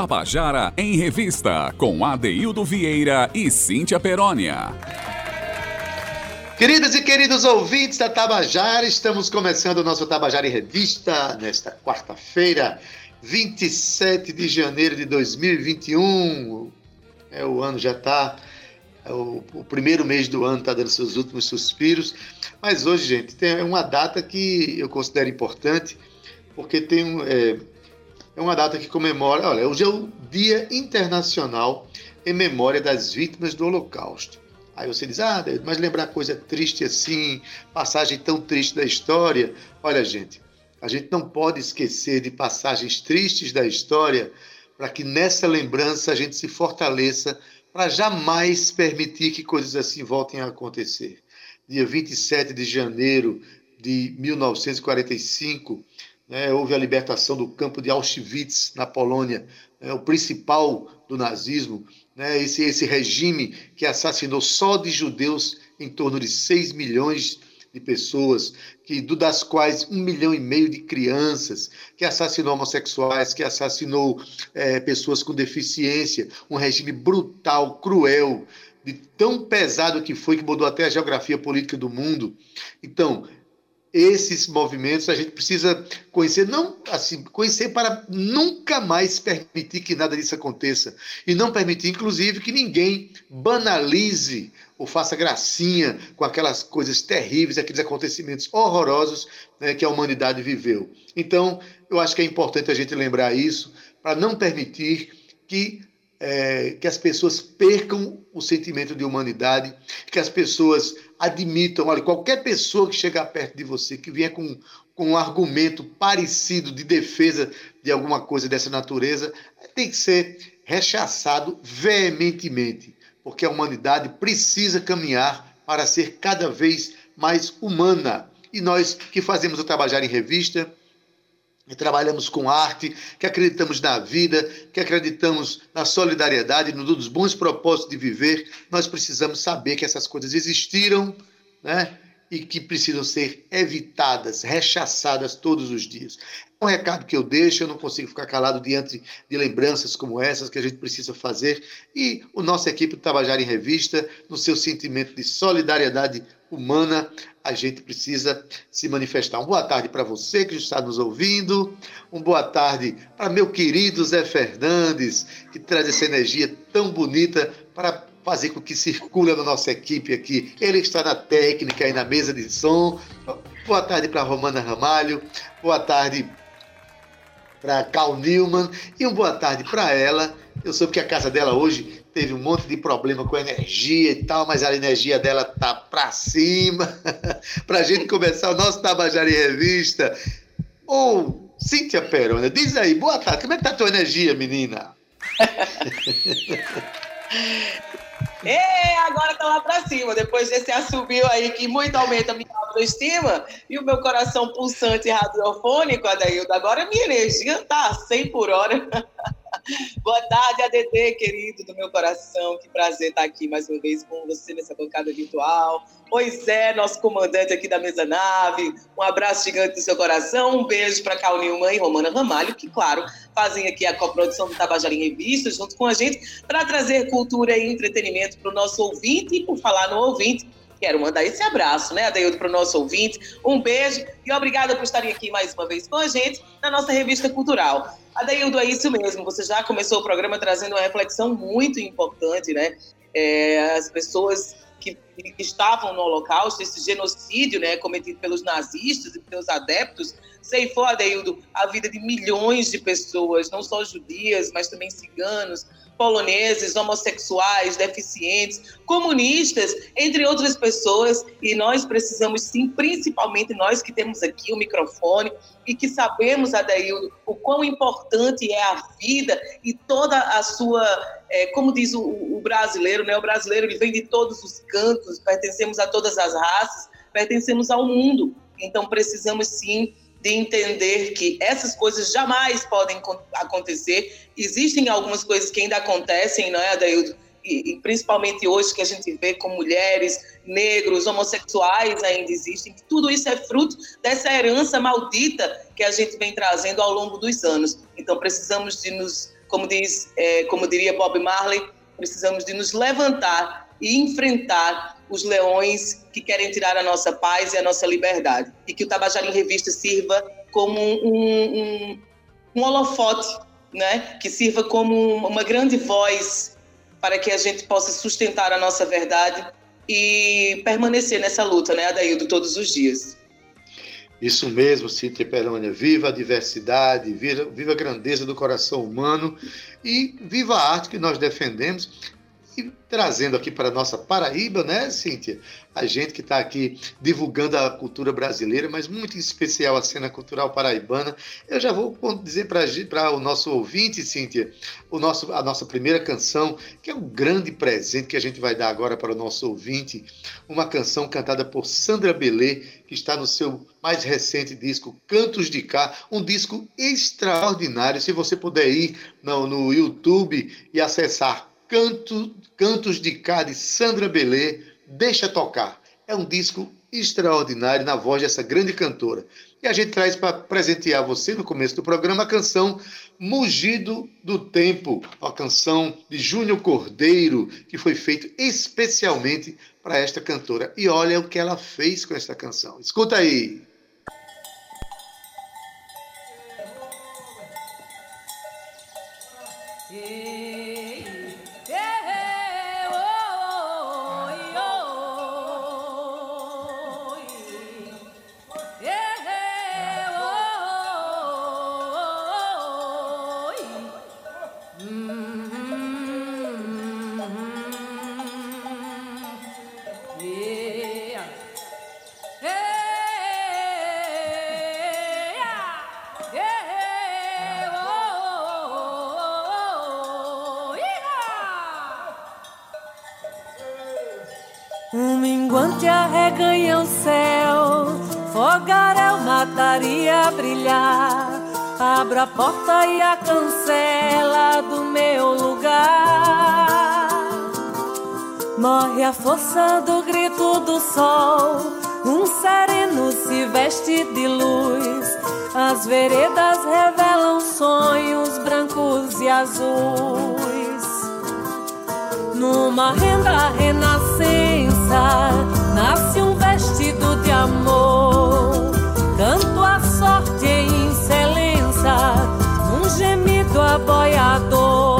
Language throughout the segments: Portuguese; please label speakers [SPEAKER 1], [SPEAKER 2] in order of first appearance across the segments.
[SPEAKER 1] Tabajara em Revista, com Adeildo Vieira e Cíntia Perónia.
[SPEAKER 2] Queridas e queridos ouvintes da Tabajara, estamos começando o nosso Tabajara em Revista nesta quarta-feira, 27 de janeiro de 2021. É, o ano já está. É o, o, primeiro mês do ano está dando seus últimos suspiros. Mas hoje, gente, tem uma data que eu considero importante, porque tem um, é, é uma data que comemora. Olha, hoje é o Dia Internacional em Memória das Vítimas do Holocausto. Aí você diz, ah, mas lembrar coisa triste assim, passagem tão triste da história. Olha, gente, a gente não pode esquecer de passagens tristes da história para que nessa lembrança a gente se fortaleça para jamais permitir que coisas assim voltem a acontecer. Dia 27 de janeiro de 1945, né, houve a libertação do campo de Auschwitz, na Polônia, né, o principal do nazismo, né, esse, esse regime que assassinou só de judeus em torno de 6 milhões de pessoas, que das quais um milhão e meio de crianças, que assassinou homossexuais, que assassinou é, pessoas com deficiência, um regime brutal, cruel, de tão pesado que foi que mudou até a geografia política do mundo. Então, esses movimentos a gente precisa conhecer, não assim, conhecer para nunca mais permitir que nada disso aconteça e não permitir, inclusive, que ninguém banalize ou faça gracinha com aquelas coisas terríveis, aqueles acontecimentos horrorosos né, que a humanidade viveu. Então, eu acho que é importante a gente lembrar isso para não permitir que é, que as pessoas percam o sentimento de humanidade, que as pessoas admitam, olha, qualquer pessoa que chegar perto de você, que vier com, com um argumento parecido de defesa de alguma coisa dessa natureza, tem que ser rechaçado veementemente, porque a humanidade precisa caminhar para ser cada vez mais humana. E nós que fazemos o Trabalhar em Revista, que trabalhamos com arte, que acreditamos na vida, que acreditamos na solidariedade, nos bons propósitos de viver, nós precisamos saber que essas coisas existiram, né? E que precisam ser evitadas, rechaçadas todos os dias. É um recado que eu deixo, eu não consigo ficar calado diante de lembranças como essas que a gente precisa fazer. E o nossa equipe do Tabajara em Revista, no seu sentimento de solidariedade humana, a gente precisa se manifestar. Uma boa tarde para você que está nos ouvindo. Uma boa tarde para meu querido Zé Fernandes, que traz essa energia tão bonita para fazer com que circule na nossa equipe aqui. Ele está na técnica e na mesa de som. Boa tarde para Romana Ramalho. Boa tarde para Cal Newman. E uma boa tarde para ela. Eu soube que a casa dela hoje teve um monte de problema com energia e tal, mas a energia dela tá para cima. para a gente começar o nosso Tabajara em Revista. Ô, oh, Cíntia Perona, diz aí, boa tarde, como é que tá a tua energia, menina?
[SPEAKER 3] É, agora tá lá pra cima, depois desse assobio aí que muito aumenta a minha autoestima e o meu coração pulsante radiofônico, Adaildo, agora minha energia tá 100 por hora. Boa tarde, ADD, querido do meu coração. Que prazer estar aqui mais uma vez com você nessa bancada virtual. Pois é, nosso comandante aqui da mesa nave. Um abraço gigante no seu coração. Um beijo para Cal Nilman e Romana Ramalho, que, claro, fazem aqui a coprodução do Tabajara em Revista junto com a gente para trazer cultura e entretenimento para o nosso ouvinte. E por falar no ouvinte, Quero mandar esse abraço, né, Adeildo, para o nosso ouvinte. Um beijo e obrigada por estarem aqui mais uma vez com a gente na nossa revista cultural. Adeildo, é isso mesmo. Você já começou o programa trazendo uma reflexão muito importante, né? É, as pessoas que, estavam no Holocausto, esse genocídio, né, cometido pelos nazistas e pelos adeptos, ceifou, Adeildo, a vida de milhões de pessoas, não só judias, mas também ciganos, poloneses, homossexuais, deficientes, comunistas, entre outras pessoas. E nós precisamos, sim, principalmente nós que temos aqui o microfone e que sabemos, Adaildo, o quão importante é a vida e toda a sua, é, como diz o, o, brasileiro, né? o brasileiro ele vem de todos os cantos, pertencemos a todas as raças, pertencemos ao mundo. Então precisamos, sim, de entender que essas coisas jamais podem acontecer. Existem algumas coisas que ainda acontecem, não é, Adaildo? E, e, principalmente hoje que a gente vê com mulheres, negros, homossexuais ainda existem, tudo isso é fruto dessa herança maldita que a gente vem trazendo ao longo dos anos. Então precisamos de nos como diz, é, como diria Bob Marley, precisamos de nos levantar e enfrentar os leões que querem tirar a nossa paz e a nossa liberdade. E que o Tabajara em Revista sirva como um, um, um holofote, né? que sirva como uma grande voz para que a gente possa sustentar a nossa verdade e permanecer nessa luta, né, Adaildo, todos os dias.
[SPEAKER 2] Isso mesmo, Cíntia Perônia. Viva a diversidade, viva, viva a grandeza do coração humano e viva a arte que nós defendemos e trazendo aqui para a nossa Paraíba, né, Cíntia? A gente que está aqui divulgando a cultura brasileira, mas muito em especial a cena cultural paraibana. Eu já vou dizer para o nosso ouvinte, Cíntia, o nosso, a nossa primeira canção, que é um grande presente que a gente vai dar agora para o nosso ouvinte. Uma canção cantada por Sandra Belê, que está no seu mais recente disco Cantos de Cá, um disco extraordinário. Se você puder ir no, no YouTube e acessar Canto, Cantos de Cá de Sandra Belê, Deixa Tocar. É um disco extraordinário na voz dessa grande cantora. E a gente traz para presentear você no começo do programa a canção Mugido do Tempo, uma canção de Júnior Cordeiro, que foi feita especialmente para esta cantora. E olha o que ela fez com esta canção. Escuta aí.
[SPEAKER 4] Abro a porta e a cancela do meu lugar. Morre a força do grito do sol. Um sereno se veste de luz. As veredas revelam sonhos brancos e azuis. Numa renda renascença, nasce um vestido de amor. Sorte em um gemido aboiador.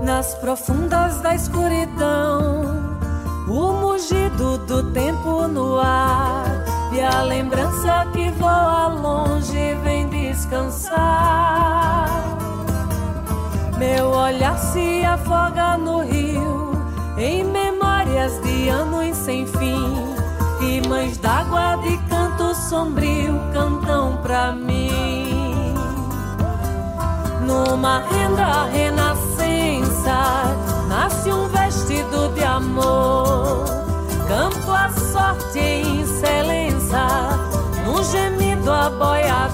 [SPEAKER 4] Nas profundas da escuridão, a lembrança que voa longe vem descansar. Meu olhar se afoga no rio, em memórias de anos sem fim. E mães d'água de canto sombrio cantam pra mim. Numa renda renascença, nasce um vestido de amor. Canto a sorte em gemido aboiador,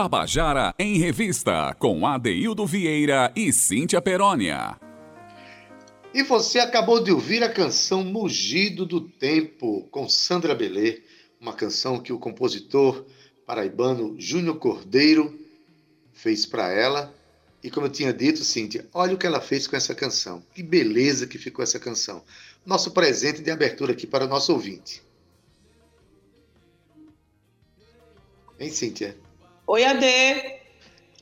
[SPEAKER 1] Tabajara em Revista, com Adeildo Vieira e Cíntia Perónia.
[SPEAKER 2] E você acabou de ouvir a canção Mugido do Tempo, com Sandra Belê, uma canção que o compositor paraibano Júnior Cordeiro fez para ela. E como eu tinha dito, Cíntia, olha o que ela fez com essa canção. Que beleza que ficou essa canção. Nosso presente de abertura aqui para o nosso ouvinte. Hein, Cíntia?
[SPEAKER 3] Oi, Ade.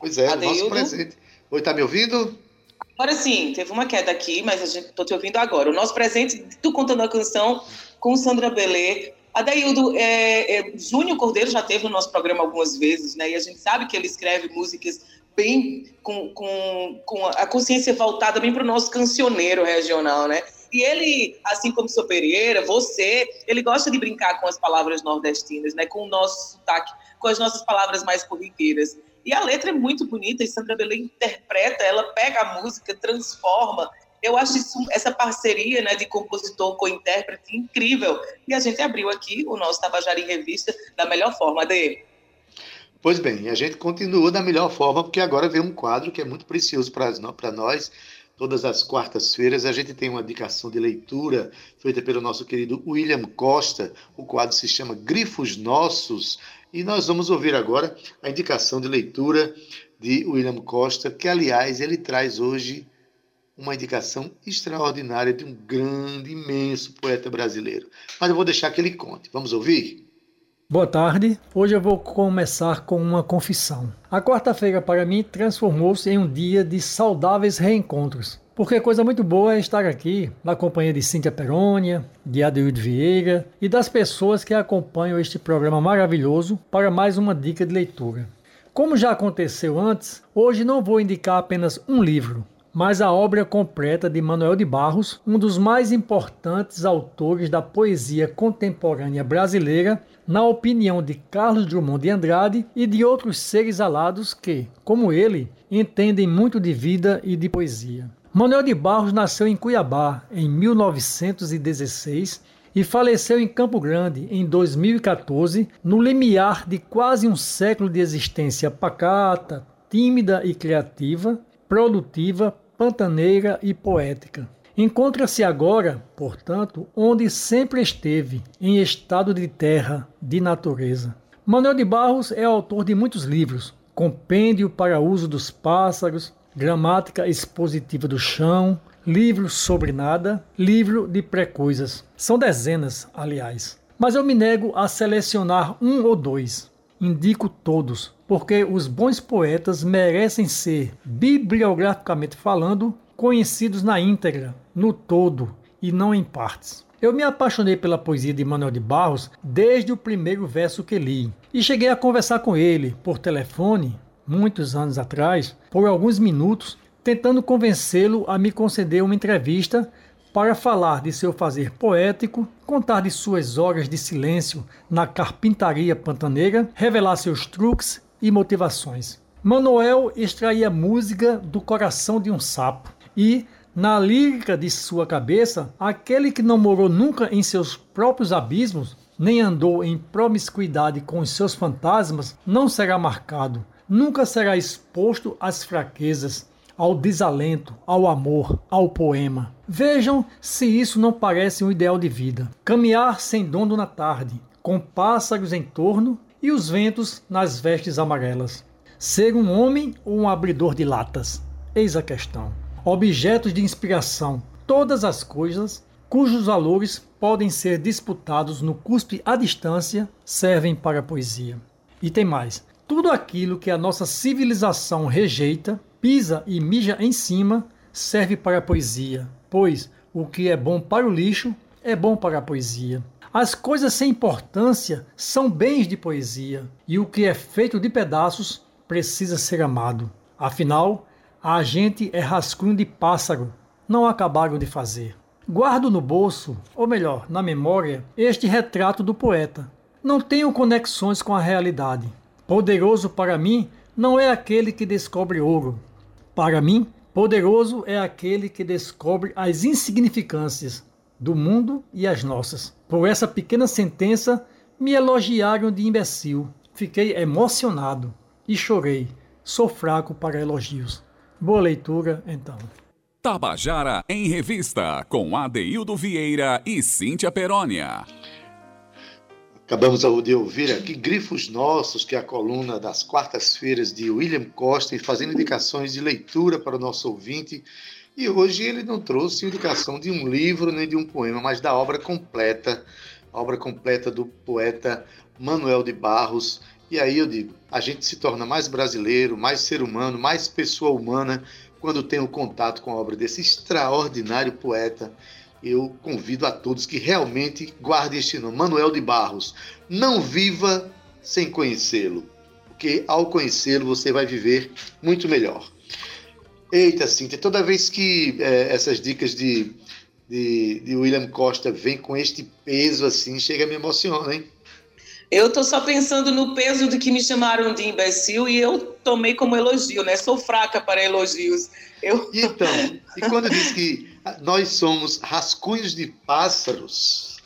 [SPEAKER 2] Pois é, Adeildo. nosso presente. Oi, tá me ouvindo?
[SPEAKER 3] Agora sim, teve uma queda aqui, mas a gente tô te ouvindo agora. O nosso presente, tu contando a canção com Sandra Belê. Adaildo, é, é, Júnior Cordeiro já teve no nosso programa algumas vezes, né? E a gente sabe que ele escreve músicas bem com, com, com a consciência voltada bem para o nosso cancioneiro regional, né? E ele, assim como seu Pereira, você, ele gosta de brincar com as palavras nordestinas, né? Com o nosso sotaque, com as nossas palavras mais corriqueiras. E a letra é muito bonita, e Sandra Belém interpreta, ela pega a música, transforma. Eu acho isso, essa parceria né, de compositor com intérprete incrível. E a gente abriu aqui o nosso Tabajara em Revista da melhor forma dele.
[SPEAKER 2] Pois bem, a gente continua da melhor forma, porque agora vem um quadro que é muito precioso para nós. Todas as quartas-feiras a gente tem uma indicação de leitura feita pelo nosso querido William Costa. O quadro se chama Grifos Nossos. E nós vamos ouvir agora a indicação de leitura de William Costa, que, aliás, ele traz hoje uma indicação extraordinária de um grande, imenso poeta brasileiro. Mas eu vou deixar que ele conte. Vamos ouvir?
[SPEAKER 5] Boa tarde. Hoje eu vou começar com uma confissão. A quarta-feira para mim transformou-se em um dia de saudáveis reencontros. Porque coisa muito boa é estar aqui na companhia de Cíntia Perônia, de Adeildo Vieira e das pessoas que acompanham este programa maravilhoso para mais uma dica de leitura. Como já aconteceu antes, hoje não vou indicar apenas um livro, mas a obra completa de Manuel de Barros, um dos mais importantes autores da poesia contemporânea brasileira, na opinião de Carlos Drummond de Andrade e de outros seres alados que, como ele, entendem muito de vida e de poesia. Manuel de Barros nasceu em Cuiabá em 1916 e faleceu em Campo Grande em 2014, no limiar de quase um século de existência pacata, tímida e criativa, produtiva, pantaneira e poética. Encontra-se agora, portanto, onde sempre esteve, em estado de terra, de natureza. Manuel de Barros é autor de muitos livros, Compêndio para uso dos pássaros, Gramática expositiva do chão, livro sobre nada, livro de pré-coisas. São dezenas, aliás. Mas eu me nego a selecionar um ou dois. Indico todos, porque os bons poetas merecem ser, bibliograficamente falando, conhecidos na íntegra, no todo e não em partes. Eu me apaixonei pela poesia de Manuel de Barros desde o primeiro verso que li e cheguei a conversar com ele por telefone, muitos anos atrás, por alguns minutos, tentando convencê-lo a me conceder uma entrevista para falar de seu fazer poético, contar de suas horas de silêncio na carpintaria pantaneira, revelar seus truques e motivações. Manuel extraía música do coração de um sapo e, na lírica de sua cabeça, aquele que não morou nunca em seus próprios abismos, nem andou em promiscuidade com os seus fantasmas, não será marcado, nunca será exposto às fraquezas, ao desalento, ao amor, ao poema. Vejam se isso não parece um ideal de vida. Caminhar sem dono na tarde, com pássaros em torno e os ventos nas vestes amarelas. Ser um homem ou um abridor de latas? Eis a questão. Objetos de inspiração, todas as coisas cujos valores podem ser disputados no cuspe à distância, servem para a poesia. E tem mais. Tudo aquilo que a nossa civilização rejeita, pisa e mija em cima, serve para a poesia, pois o que é bom para o lixo é bom para a poesia. As coisas sem importância são bens de poesia, e o que é feito de pedaços precisa ser amado. Afinal, a gente é rascunho de pássaro, não acabaram de fazer. Guardo no bolso, ou melhor, na memória, este retrato do poeta. Não tenho conexões com a realidade. Poderoso para mim não é aquele que descobre ouro. Para mim, poderoso é aquele que descobre as insignificâncias do mundo e as nossas. Por essa pequena sentença, me elogiaram de imbecil. Fiquei emocionado e chorei. Sou fraco para elogios. Boa leitura, então.
[SPEAKER 1] Tabajara em Revista, com Adeildo Vieira e Cíntia Perónia.
[SPEAKER 2] Acabamos de ouvir aqui Grifos Nossos, que é a coluna das quartas-feiras de William Costa, e fazendo indicações de leitura para o nosso ouvinte. E hoje ele não trouxe indicação de um livro nem de um poema, mas da obra completa a obra completa do poeta Manuel de Barros. E aí eu digo, a gente se torna mais brasileiro, mais ser humano, mais pessoa humana quando tem o contato com a obra desse extraordinário poeta. Eu convido a todos que realmente guardem este nome, Manuel de Barros. Não viva sem conhecê-lo, porque ao conhecê-lo você vai viver muito melhor. Eita, Cíntia, toda vez que é, essas dicas de, de, de William Costa vêm com este peso assim, chega a me emocionar, hein?
[SPEAKER 3] Eu tô só pensando no peso de que me chamaram de imbecil e eu tomei como elogio, né? Sou fraca para elogios. Eu...
[SPEAKER 2] Então, e quando diz que nós somos rascunhos de pássaros,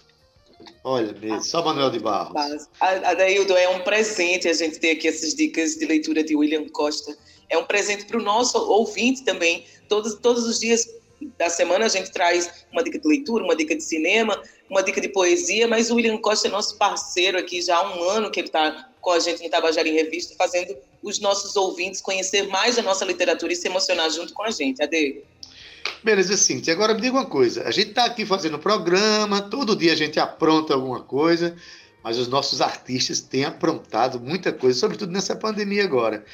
[SPEAKER 2] olha mesmo, só Manuel de Barros.
[SPEAKER 3] Adaildo, é um presente a gente ter aqui essas dicas de leitura de William Costa. É um presente para o nosso ouvinte também. Todos, todos os dias da semana a gente traz uma dica de leitura, uma dica de cinema, uma dica de poesia, mas o William Costa é nosso parceiro aqui já há um ano que ele está com a gente no Tabajara em Revista, fazendo os nossos ouvintes conhecer mais a nossa literatura e se emocionar junto com a gente. Ade.
[SPEAKER 2] Beleza, Cintia. Agora me diga uma coisa. A gente está aqui fazendo programa, todo dia a gente apronta alguma coisa, mas os nossos artistas têm aprontado muita coisa, sobretudo nessa pandemia agora.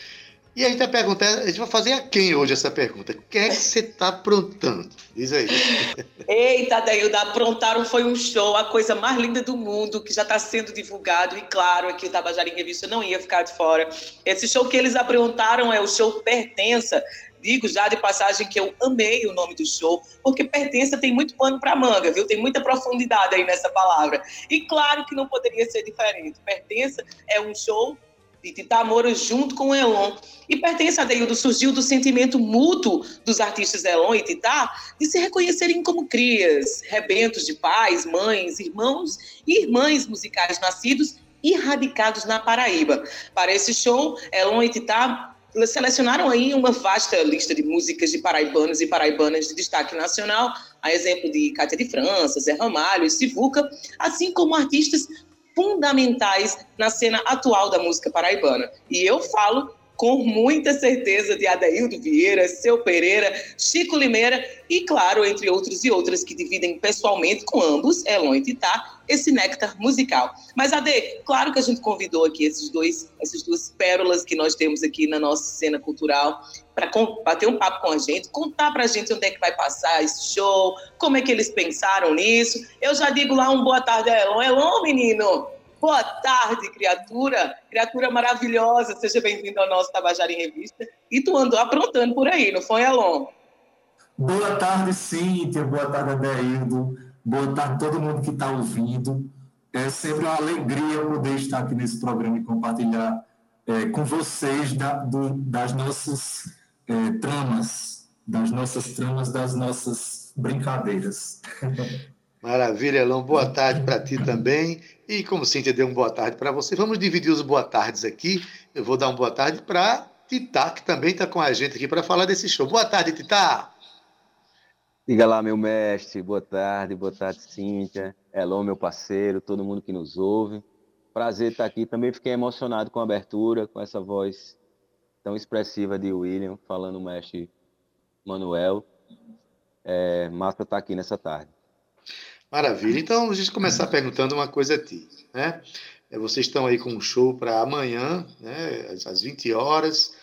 [SPEAKER 2] E a gente vai perguntar, a gente vai fazer a quem hoje essa pergunta? O que é que você está aprontando? Diz aí.
[SPEAKER 3] Eita, Dailda, aprontaram foi um show, a coisa mais linda do mundo, que já está sendo divulgado, e claro, aqui o Tabajara em Revista não ia ficar de fora. Esse show que eles aprontaram é o show Pertença, digo já de passagem que eu amei o nome do show, porque pertença tem muito pano para manga, viu? Tem muita profundidade aí nessa palavra. E claro que não poderia ser diferente. Pertença é um show de Tita Moura junto com Elon. E pertence a Deildo surgiu do sentimento mútuo dos artistas Elon e Tita de se reconhecerem como crias, rebentos de pais, mães, irmãos e irmãs musicais nascidos e radicados na Paraíba. Para esse show, Elon e Tita selecionaram aí uma vasta lista de músicas de paraibanos e paraibanas de destaque nacional, a exemplo de Cátia de França, Zé Ramalho e Sivuca, assim como artistas fundamentais na cena atual da música paraibana. E eu falo com muita certeza de Adaildo Vieira, Seu Pereira, Chico Limeira e, claro, entre outros e outras que dividem pessoalmente com ambos, Elon e Titá, esse néctar musical. Mas, Ade, claro que a gente convidou aqui esses dois, essas duas pérolas que nós temos aqui na nossa cena cultural para bater um papo com a gente, contar para a gente onde é que vai passar esse show, como é que eles pensaram nisso. Eu já digo lá um boa tarde a Elon. Elon, menino, Boa tarde, criatura. Criatura maravilhosa. Seja bem-vindo ao nosso Tabajara em Revista. E tu andou aprontando por aí, não foi, Elon?
[SPEAKER 6] Boa tarde, Cíntia. Boa tarde, Adeildo. Boa tarde a todo mundo que está ouvindo. É sempre uma alegria poder estar aqui nesse programa e compartilhar é, com vocês da, do, das nossas é, tramas, das nossas tramas, das nossas brincadeiras.
[SPEAKER 2] Maravilha, Elon. Boa tarde para ti também. E como Cíntia deu uma boa tarde para você, vamos dividir os boa tardes aqui. Eu vou dar uma boa tarde para Titá, que também está com a gente aqui para falar desse show. Boa tarde, Titá.
[SPEAKER 7] Diga lá, meu mestre. Boa tarde, boa tarde, Cíntia. Elon, meu parceiro, todo mundo que nos ouve. Prazer estar aqui. Também fiquei emocionado com a abertura, com essa voz tão expressiva de William, falando o mestre Manuel. É, massa estar aqui nessa tarde.
[SPEAKER 2] Maravilha. Então, a gente começar perguntando uma coisa a ti. Né? É, vocês estão aí com um show para amanhã, né, às 20 horas,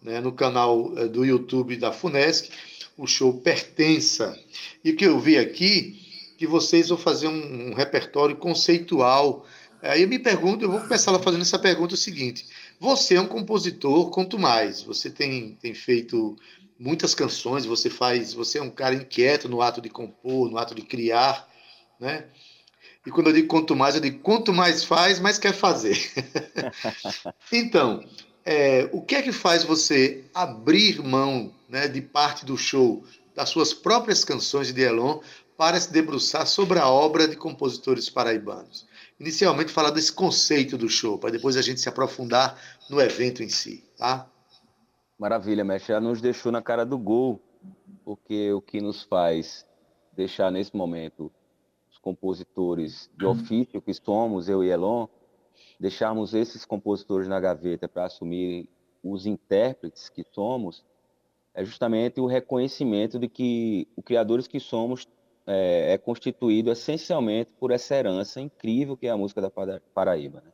[SPEAKER 2] né, no canal é, do YouTube da FUNESC. O show Pertença. E o que eu vi aqui, que vocês vão fazer um, um repertório conceitual. Aí eu me pergunto, eu vou começar lá fazendo essa pergunta o seguinte. Você é um compositor, quanto mais, você tem, tem feito muitas canções, você faz, você é um cara inquieto no ato de compor, no ato de criar né? E quando eu digo quanto mais, eu digo quanto mais faz, mais quer fazer. então, é, o que é que faz você abrir mão né, de parte do show, das suas próprias canções de Elon, para se debruçar sobre a obra de compositores paraibanos? Inicialmente, falar desse conceito do show, para depois a gente se aprofundar no evento em si, tá?
[SPEAKER 7] Maravilha, mestre. Já nos deixou na cara do gol, porque o que nos faz deixar nesse momento compositores de uhum. ofício que somos, eu e Elon, deixarmos esses compositores na gaveta para assumir os intérpretes que somos, é justamente o reconhecimento de que os criadores que somos é, é, constituído essencialmente por essa herança incrível que é a música da Paraíba. Né?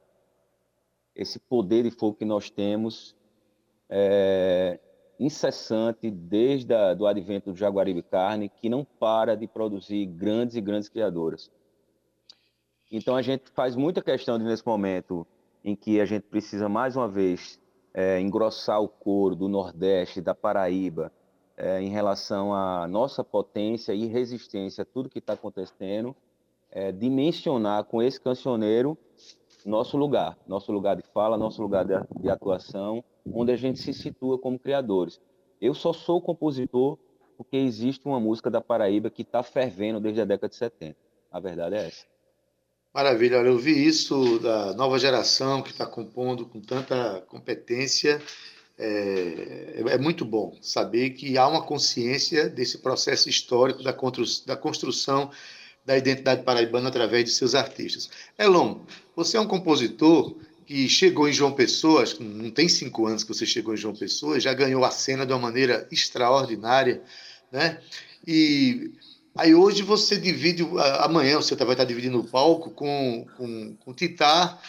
[SPEAKER 7] Esse poder de fogo que nós temos é, incessante desde o do advento do Jaguaribe Carne, que não para de produzir grandes e grandes criadoras. Então a gente faz muita questão de, nesse momento em que a gente precisa mais uma vez é, engrossar o coro do Nordeste, da Paraíba, é, em relação à nossa potência e resistência a tudo que está acontecendo, é, dimensionar com esse cancioneiro nosso lugar, nosso lugar de fala, nosso lugar de, de atuação, onde a gente se situa como criadores. Eu só sou compositor porque existe uma música da Paraíba que está fervendo desde a década de 70. A verdade é essa.
[SPEAKER 2] Maravilha, eu vi isso da nova geração que está compondo com tanta competência. É, é, muito bom saber que há uma consciência desse processo histórico da, da construção da identidade paraibana através de seus artistas. Elon, você é um compositor que chegou em João Pessoa, acho que não tem cinco anos que você chegou em João Pessoa, já ganhou a cena de uma maneira extraordinária, né? E Aí hoje você divide, amanhã você vai estar dividindo o palco com, com, com Titá.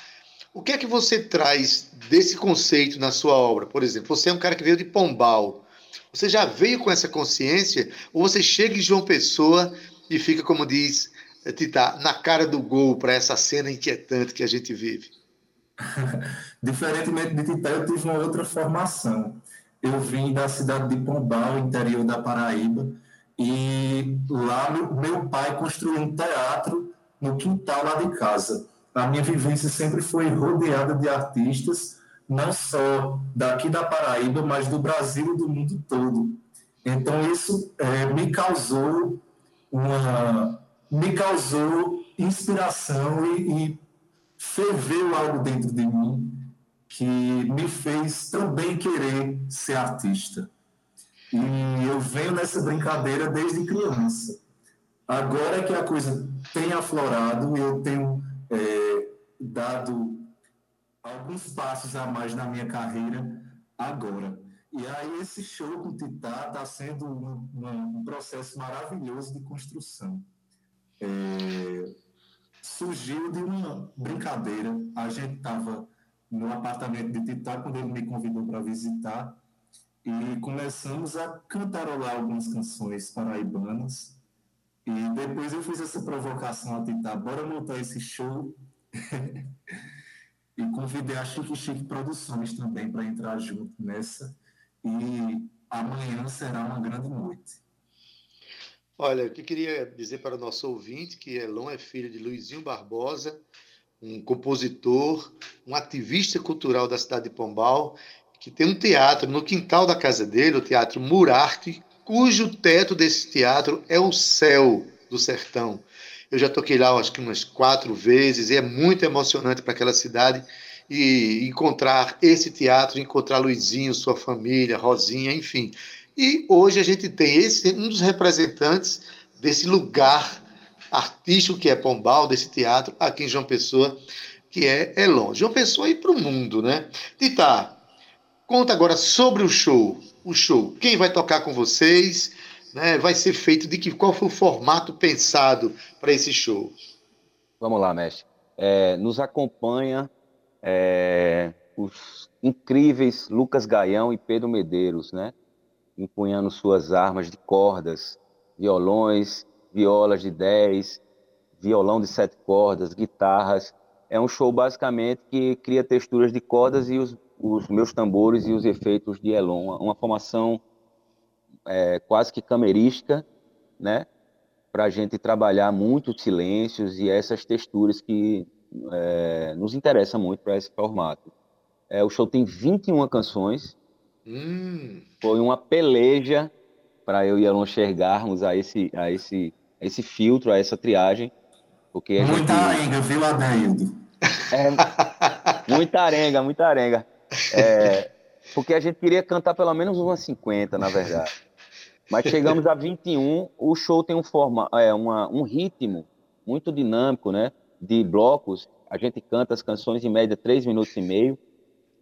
[SPEAKER 2] O que é que você traz desse conceito na sua obra? Por exemplo, você é um cara que veio de Pombal. Você já veio com essa consciência? Ou você chega em João Pessoa e fica, como diz Titá, na cara do gol para essa cena inquietante que a gente vive?
[SPEAKER 6] Diferentemente de Titá, eu tive uma outra formação. Eu vim da cidade de Pombal, interior da Paraíba e lá meu pai construiu um teatro no quintal lá de casa. A minha vivência sempre foi rodeada de artistas, não só daqui da Paraíba, mas do Brasil e do mundo todo. Então isso é, me causou uma me causou inspiração e, e ferveu algo dentro de mim que me fez também querer ser artista. E eu venho nessa brincadeira desde criança. Agora que a coisa tem aflorado, eu tenho é, dado alguns passos a mais na minha carreira agora. E aí esse show com o Titá está sendo um, um, processo maravilhoso de construção. É, surgiu de uma brincadeira. A gente estava no apartamento de Titá quando ele me convidou para visitar e começamos a cantarolar algumas canções paraibanas. E depois eu fiz essa provocação a tentar, bora montar esse show. e convidei a Chique Chique Produções também para entrar junto nessa. E amanhã será uma grande noite.
[SPEAKER 2] Olha, eu queria dizer para o nosso ouvinte que Elon é filho de Luizinho Barbosa, um compositor, um ativista cultural da cidade de Pombal que tem um teatro no quintal da casa dele, o Teatro Murarte, cujo teto desse teatro é o céu do sertão. Eu já toquei lá, acho que umas quatro vezes, e é muito emocionante para aquela cidade e encontrar esse teatro, encontrar Luizinho, sua família, Rosinha, enfim. E hoje a gente tem esse um dos representantes desse lugar artístico que é Pombal, desse teatro, aqui em João Pessoa, que é Elon. João Pessoa e para o mundo, né? Tita, Conta agora sobre o show. O show. Quem vai tocar com vocês? Né? Vai ser feito de que? Qual foi o formato pensado para esse show?
[SPEAKER 7] Vamos lá, mestre. É, nos acompanha é, os incríveis Lucas Gaião e Pedro Medeiros, né? Empunhando suas armas de cordas, violões, violas de 10, violão de sete cordas, guitarras. É um show basicamente que cria texturas de cordas e os os meus tambores e os efeitos de Elon, uma formação é, quase que camerística, né? Para a gente trabalhar muito os silêncios e essas texturas que é, nos interessam muito para esse formato. É, o show tem 21 canções. Hum. Foi uma peleja para eu e Elon chegarmos a esse, a esse, a esse filtro, a essa triagem. Porque
[SPEAKER 6] muita gente... arenga, viu, Adaildo?
[SPEAKER 7] É, muita arenga, muita arenga. É, porque a gente queria cantar pelo menos umas 50, na verdade. Mas chegamos a 21, o show tem um, forma, é, uma, um ritmo muito dinâmico, né? De blocos. A gente canta as canções em média 3 minutos e meio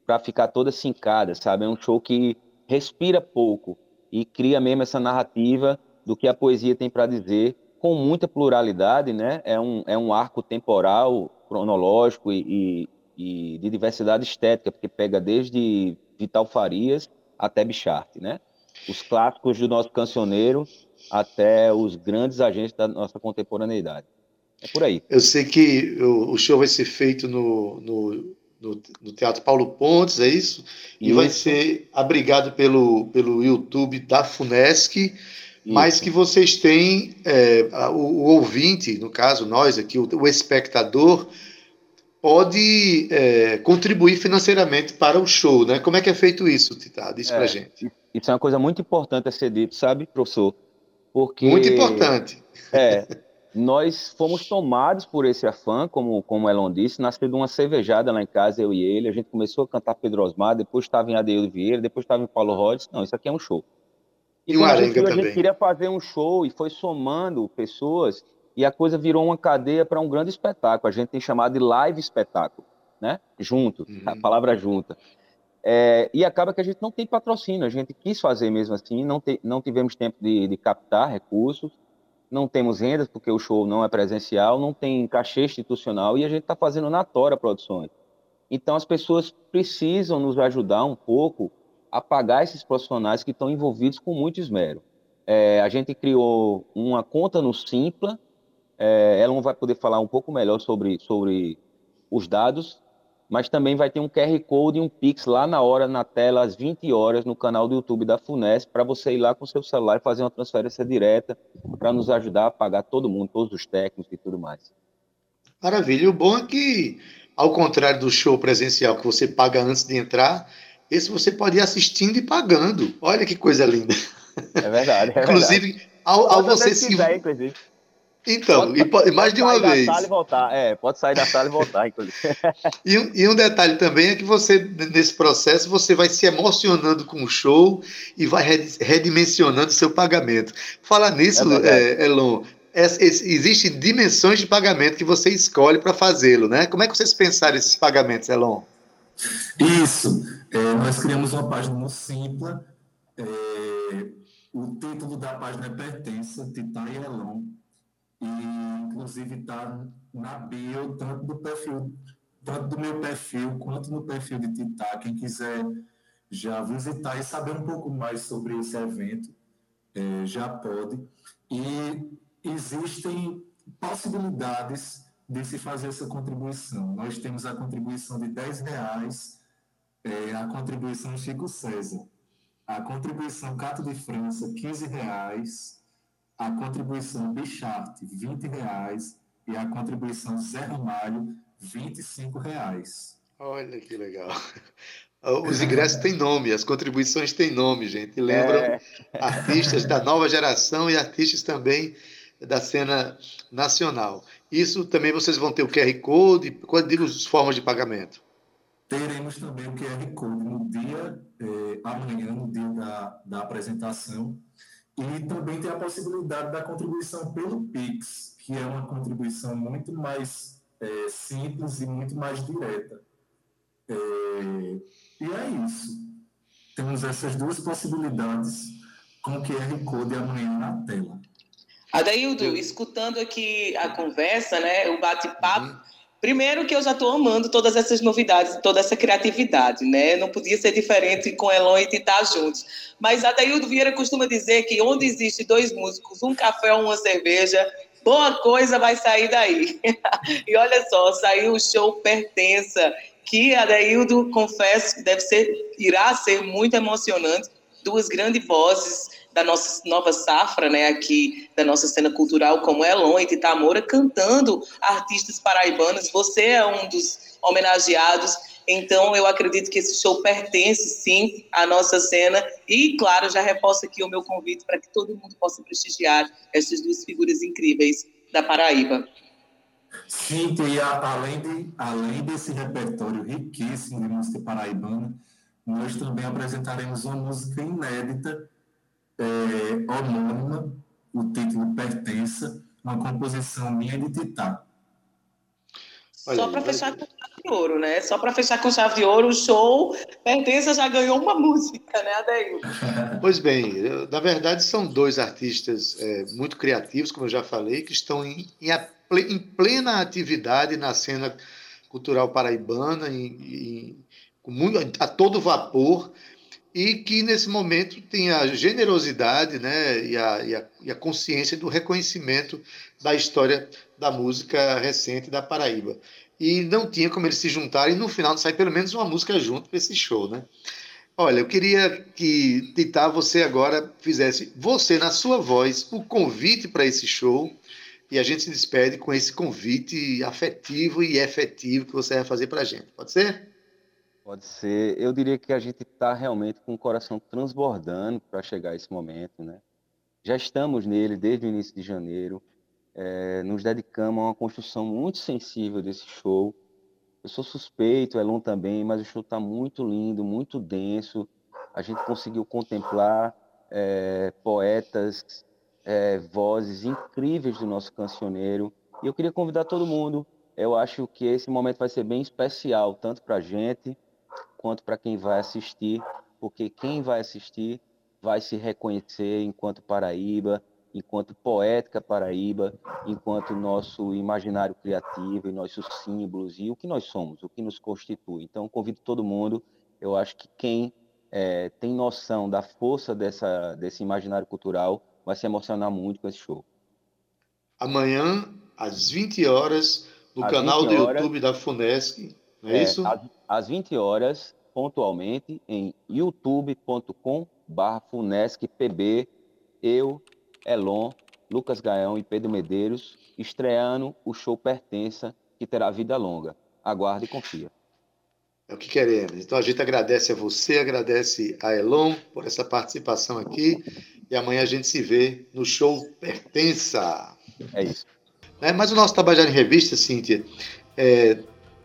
[SPEAKER 7] para ficar toda sincada, sabe? É um show que respira pouco e cria mesmo essa narrativa do que a poesia tem para dizer com muita pluralidade, né? É um, é um arco temporal, cronológico e, e, e de diversidade estética, porque pega desde Vital Farias até Bichart, né? Os clássicos do nosso cancioneiro até os grandes agentes da nossa contemporaneidade. É por aí.
[SPEAKER 2] Eu sei que o, o show vai ser feito no, no, no, no, Teatro Paulo Pontes, é isso? E isso. vai ser abrigado pelo, pelo YouTube da FUNESC, isso. mas que vocês têm, é, o, o, ouvinte, no caso nós aqui, o, o espectador, pode é, contribuir financeiramente para o show, né? Como é que é feito isso, Tita? Diz é, pra gente.
[SPEAKER 7] Isso é uma coisa muito importante a ser dito, sabe, professor?
[SPEAKER 2] Porque, muito importante.
[SPEAKER 7] É, nós fomos tomados por esse afã, como, como Elon disse, nasceu de uma cervejada lá em casa, eu e ele, a gente começou a cantar Pedro Osmar, depois estava em Adeildo Vieira, depois estava em Paulo Rhodes, não, isso aqui é um show.
[SPEAKER 2] E, e um.
[SPEAKER 7] A gente queria fazer um show e foi somando pessoas e a coisa virou uma cadeia para um grande espetáculo, a gente tem chamado de live espetáculo, né? Junto, uhum. a palavra junta. É, e acaba que a gente não tem patrocínio, a gente quis fazer mesmo assim, não, te, não tivemos tempo de, de, captar recursos, não temos rendas, porque o show não é presencial, não tem cachê institucional, e a gente está fazendo na Tora Produções. Então as pessoas precisam nos ajudar um pouco a pagar esses profissionais que estão envolvidos com muito esmero. É, a gente criou uma conta no Simpla, é, ela vai poder falar um pouco melhor sobre, sobre os dados, mas também vai ter um QR Code e um Pix lá na hora, na tela, às 20 horas, no canal do YouTube da Funesp, para você ir lá com seu celular e fazer uma transferência direta para nos ajudar a pagar todo mundo, todos os técnicos e tudo mais.
[SPEAKER 2] Maravilha. E o bom é que, ao contrário do show presencial que você paga antes de entrar, esse você pode ir assistindo e pagando. Olha que coisa linda.
[SPEAKER 7] É verdade. É
[SPEAKER 2] inclusive,
[SPEAKER 7] verdade.
[SPEAKER 2] ao, ao você se. Quiser, inclusive. Então, pode, e pode, mais de uma vez.
[SPEAKER 7] Da sala e voltar. É, pode sair da sala e voltar, inclusive.
[SPEAKER 2] e, e, um detalhe também é que você, nesse processo, você vai se emocionando com o show e vai redimensionando seu pagamento. Fala nisso, é, é Elon, é, existem dimensões de pagamento que você escolhe para fazê-lo, né? Como é que vocês pensaram esses pagamentos, Elon?
[SPEAKER 6] Isso. É, nós criamos uma página no Simpla. É, o título da página é Pertença, Titã e Elon e inclusive está na bio tanto do perfil tanto do meu perfil quanto no perfil de Titá. Quem quiser já visitar e saber um pouco mais sobre esse evento, é, já pode. E existem possibilidades de se fazer essa contribuição. Nós temos a contribuição de 10 reais, é, a contribuição Chico César, a contribuição Cato de França, 15 reais, a contribuição Bichart, 20 reais, e a contribuição Zé Ramalho, 25 reais.
[SPEAKER 2] Olha que legal. Os ingressos têm nome, as contribuições têm nome, gente. Lembram é. artistas da nova geração e artistas também da cena nacional. Isso também vocês vão ter o QR Code, quando digo as formas de pagamento?
[SPEAKER 6] Teremos também o QR Code no dia, eh, amanhã, no dia da, da apresentação, e também tem a possibilidade da contribuição pelo PIX, que é uma contribuição muito mais é, simples e muito mais direta. É, e é isso. Temos essas duas possibilidades com o QR Code amanhã na tela.
[SPEAKER 3] Adaildo, escutando aqui a conversa, né, o bate-papo, uhum. Primeiro que eu já estou amando todas essas novidades, toda essa criatividade, né? Não podia ser diferente com Elon e Titá juntos. Mas Adaildo Vieira costuma dizer que onde existe dois músicos, um café ou uma cerveja, boa coisa vai sair daí. e olha só, saiu o show Pertença, que Adaildo, confesso deve ser, irá ser muito emocionante. Duas grandes vozes da nossa nova safra, né, aqui da nossa cena cultural, como Elon e Tita Moura, cantando artistas paraibanos. Você é um dos homenageados, então eu acredito que esse show pertence sim à nossa cena e, claro, já reforço aqui o meu convite para que todo mundo possa prestigiar essas duas figuras incríveis da Paraíba.
[SPEAKER 6] Sim, e além, de, além desse repertório riquíssimo de música paraibana, nós também apresentaremos uma música inédita é, homônima, o título pertença, uma composição minha de.
[SPEAKER 3] Olha Só para fechar com chave de ouro, né? Só para fechar com chave de ouro, o show Pertença já ganhou uma música, né, Adeil?
[SPEAKER 2] Pois bem, na verdade são dois artistas é, muito criativos, como eu já falei, que estão em, em, em plena atividade na cena cultural paraibana, em, em, muito, a todo vapor, e que nesse momento tem a generosidade né, e, a, e, a, e a consciência do reconhecimento da história da música recente da Paraíba. E não tinha como eles se juntarem e no final sair pelo menos uma música junto para esse show, né? Olha, eu queria que Tita, você agora fizesse, você na sua voz, o convite para esse show e a gente se despede com esse convite afetivo e efetivo que você vai fazer para a gente. Pode ser?
[SPEAKER 7] Pode ser. Eu diria que a gente está realmente com o coração transbordando para chegar a esse momento, né? Já estamos nele desde o início de janeiro é, nos dedicamos a uma construção muito sensível desse show. Eu sou suspeito, Elon também, mas o show está muito lindo, muito denso. A gente conseguiu contemplar é, poetas, é, vozes incríveis do nosso cancioneiro. E eu queria convidar todo mundo. Eu acho que esse momento vai ser bem especial, tanto para a gente quanto para quem vai assistir, porque quem vai assistir vai se reconhecer enquanto Paraíba, enquanto poética paraíba, enquanto nosso imaginário criativo e nossos símbolos e o que nós somos, o que nos constitui. Então, convido todo mundo. Eu acho que quem é, tem noção da força dessa, desse imaginário cultural vai se emocionar muito com esse show.
[SPEAKER 2] Amanhã, às 20 horas, no às canal do horas, YouTube da FUNESC, é, é isso?
[SPEAKER 7] Às, às 20 horas, pontualmente, em youtube.com/funescpb, eu Elon, Lucas Gaião e Pedro Medeiros, estreando o show Pertença, que terá vida longa. Aguarde e confia.
[SPEAKER 2] É o que queremos. Então a gente agradece a você, agradece a Elon por essa participação aqui. E amanhã a gente se vê no show Pertença.
[SPEAKER 7] É isso.
[SPEAKER 2] É, mas o nosso Tabajara em Revista, Cíntia, é,